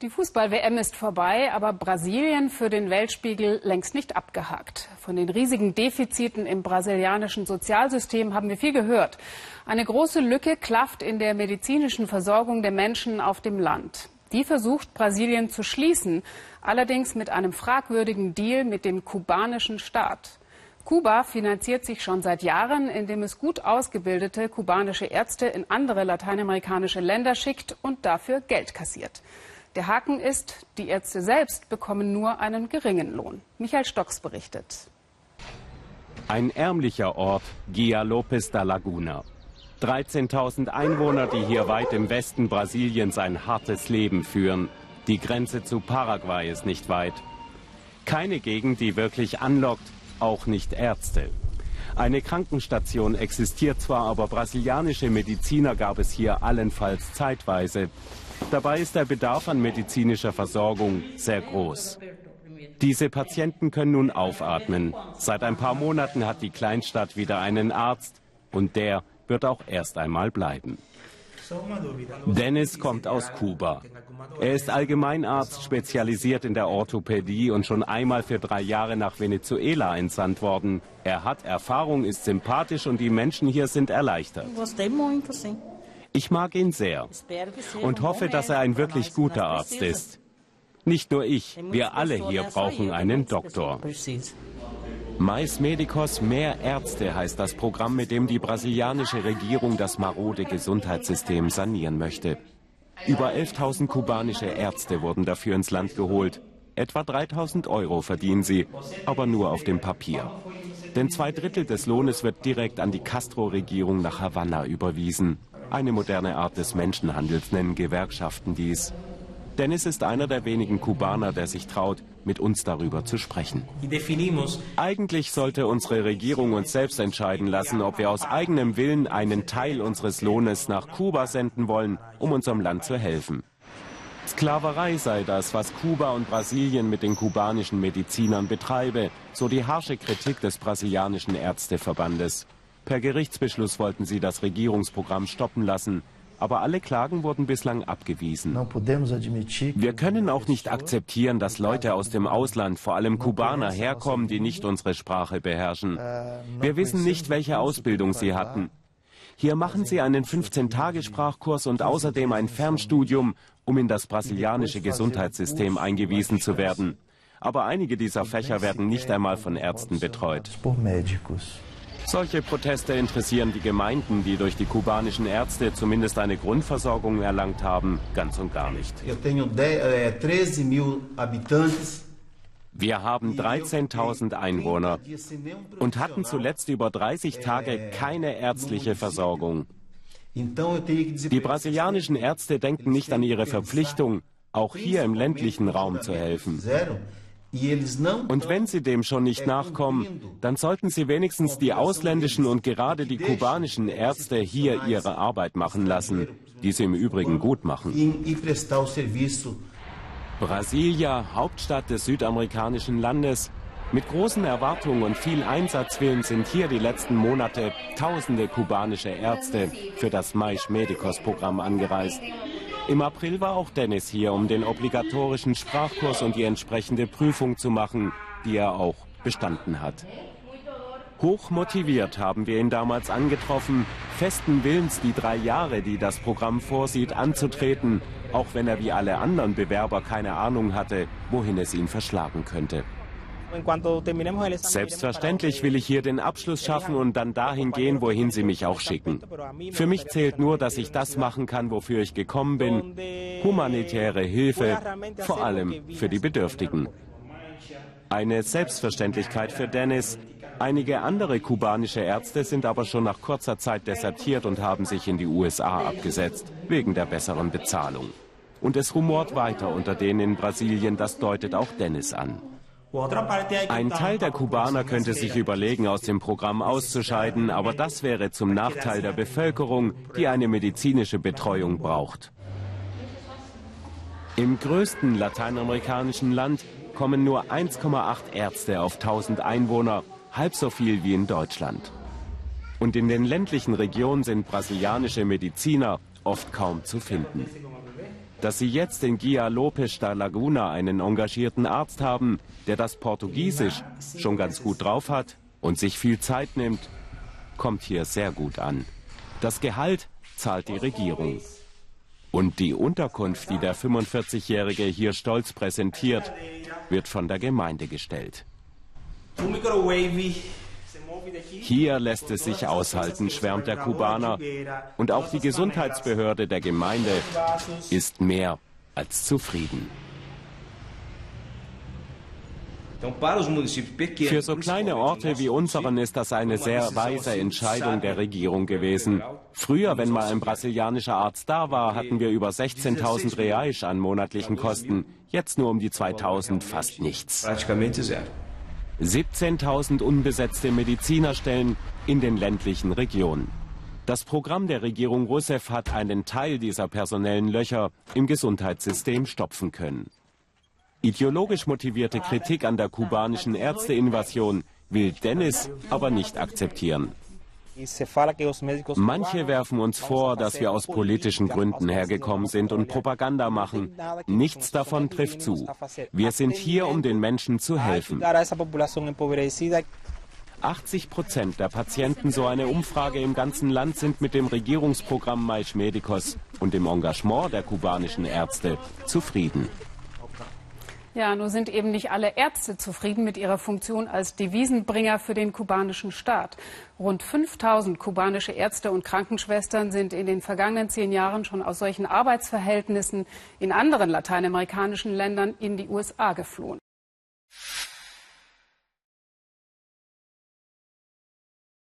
Die Fußball-WM ist vorbei, aber Brasilien für den Weltspiegel längst nicht abgehakt. Von den riesigen Defiziten im brasilianischen Sozialsystem haben wir viel gehört. Eine große Lücke klafft in der medizinischen Versorgung der Menschen auf dem Land. Die versucht Brasilien zu schließen, allerdings mit einem fragwürdigen Deal mit dem kubanischen Staat. Kuba finanziert sich schon seit Jahren, indem es gut ausgebildete kubanische Ärzte in andere lateinamerikanische Länder schickt und dafür Geld kassiert. Der Haken ist, die Ärzte selbst bekommen nur einen geringen Lohn. Michael Stocks berichtet. Ein ärmlicher Ort, Guia Lopes da Laguna. 13.000 Einwohner, die hier weit im Westen Brasiliens ein hartes Leben führen. Die Grenze zu Paraguay ist nicht weit. Keine Gegend, die wirklich anlockt, auch nicht Ärzte. Eine Krankenstation existiert zwar, aber brasilianische Mediziner gab es hier allenfalls zeitweise. Dabei ist der Bedarf an medizinischer Versorgung sehr groß. Diese Patienten können nun aufatmen. Seit ein paar Monaten hat die Kleinstadt wieder einen Arzt und der wird auch erst einmal bleiben. Dennis kommt aus Kuba. Er ist Allgemeinarzt, spezialisiert in der Orthopädie und schon einmal für drei Jahre nach Venezuela entsandt worden. Er hat Erfahrung, ist sympathisch und die Menschen hier sind erleichtert. Ich mag ihn sehr und hoffe, dass er ein wirklich guter Arzt ist. Nicht nur ich, wir alle hier brauchen einen Doktor. Mais Medicos, mehr Ärzte heißt das Programm, mit dem die brasilianische Regierung das marode Gesundheitssystem sanieren möchte. Über 11.000 kubanische Ärzte wurden dafür ins Land geholt. Etwa 3.000 Euro verdienen sie, aber nur auf dem Papier. Denn zwei Drittel des Lohnes wird direkt an die Castro-Regierung nach Havanna überwiesen. Eine moderne Art des Menschenhandels nennen Gewerkschaften dies. Dennis ist einer der wenigen Kubaner, der sich traut, mit uns darüber zu sprechen. Eigentlich sollte unsere Regierung uns selbst entscheiden lassen, ob wir aus eigenem Willen einen Teil unseres Lohnes nach Kuba senden wollen, um unserem Land zu helfen. Sklaverei sei das, was Kuba und Brasilien mit den kubanischen Medizinern betreibe, so die harsche Kritik des brasilianischen Ärzteverbandes. Per Gerichtsbeschluss wollten sie das Regierungsprogramm stoppen lassen. Aber alle Klagen wurden bislang abgewiesen. Wir können auch nicht akzeptieren, dass Leute aus dem Ausland, vor allem Kubaner, herkommen, die nicht unsere Sprache beherrschen. Wir wissen nicht, welche Ausbildung sie hatten. Hier machen sie einen 15-Tage-Sprachkurs und außerdem ein Fernstudium, um in das brasilianische Gesundheitssystem eingewiesen zu werden. Aber einige dieser Fächer werden nicht einmal von Ärzten betreut. Solche Proteste interessieren die Gemeinden, die durch die kubanischen Ärzte zumindest eine Grundversorgung erlangt haben, ganz und gar nicht. Eh, Wir haben 13.000 Einwohner und hatten zuletzt über 30 Tage keine ärztliche Versorgung. Die brasilianischen Ärzte denken nicht an ihre Verpflichtung, auch hier im ländlichen Raum zu helfen. Und wenn sie dem schon nicht nachkommen, dann sollten sie wenigstens die ausländischen und gerade die kubanischen Ärzte hier ihre Arbeit machen lassen, die sie im Übrigen gut machen. Brasilia, Hauptstadt des südamerikanischen Landes, mit großen Erwartungen und viel Einsatzwillen sind hier die letzten Monate tausende kubanische Ärzte für das Mais Medicos Programm angereist. Im April war auch Dennis hier, um den obligatorischen Sprachkurs und die entsprechende Prüfung zu machen, die er auch bestanden hat. Hoch motiviert haben wir ihn damals angetroffen, festen Willens, die drei Jahre, die das Programm vorsieht, anzutreten, auch wenn er wie alle anderen Bewerber keine Ahnung hatte, wohin es ihn verschlagen könnte. Selbstverständlich will ich hier den Abschluss schaffen und dann dahin gehen, wohin Sie mich auch schicken. Für mich zählt nur, dass ich das machen kann, wofür ich gekommen bin. Humanitäre Hilfe, vor allem für die Bedürftigen. Eine Selbstverständlichkeit für Dennis. Einige andere kubanische Ärzte sind aber schon nach kurzer Zeit desertiert und haben sich in die USA abgesetzt, wegen der besseren Bezahlung. Und es rumort weiter unter denen in Brasilien, das deutet auch Dennis an. Ein Teil der Kubaner könnte sich überlegen, aus dem Programm auszuscheiden, aber das wäre zum Nachteil der Bevölkerung, die eine medizinische Betreuung braucht. Im größten lateinamerikanischen Land kommen nur 1,8 Ärzte auf 1000 Einwohner, halb so viel wie in Deutschland. Und in den ländlichen Regionen sind brasilianische Mediziner oft kaum zu finden. Dass sie jetzt in Guia Lopes da Laguna einen engagierten Arzt haben, der das Portugiesisch schon ganz gut drauf hat und sich viel Zeit nimmt, kommt hier sehr gut an. Das Gehalt zahlt die Regierung. Und die Unterkunft, die der 45-Jährige hier stolz präsentiert, wird von der Gemeinde gestellt. Hier lässt es sich aushalten, schwärmt der Kubaner. Und auch die Gesundheitsbehörde der Gemeinde ist mehr als zufrieden. Für so kleine Orte wie unseren ist das eine sehr weise Entscheidung der Regierung gewesen. Früher, wenn mal ein brasilianischer Arzt da war, hatten wir über 16.000 Reais an monatlichen Kosten. Jetzt nur um die 2.000, fast nichts. 17.000 unbesetzte Medizinerstellen in den ländlichen Regionen. Das Programm der Regierung Rousseff hat einen Teil dieser personellen Löcher im Gesundheitssystem stopfen können. Ideologisch motivierte Kritik an der kubanischen Ärzteinvasion will Dennis aber nicht akzeptieren. Manche werfen uns vor, dass wir aus politischen Gründen hergekommen sind und Propaganda machen. Nichts davon trifft zu. Wir sind hier, um den Menschen zu helfen. 80 Prozent der Patienten, so eine Umfrage im ganzen Land, sind mit dem Regierungsprogramm Mais Medicos und dem Engagement der kubanischen Ärzte zufrieden. Ja, nur sind eben nicht alle Ärzte zufrieden mit ihrer Funktion als Devisenbringer für den kubanischen Staat. Rund 5000 kubanische Ärzte und Krankenschwestern sind in den vergangenen zehn Jahren schon aus solchen Arbeitsverhältnissen in anderen lateinamerikanischen Ländern in die USA geflohen.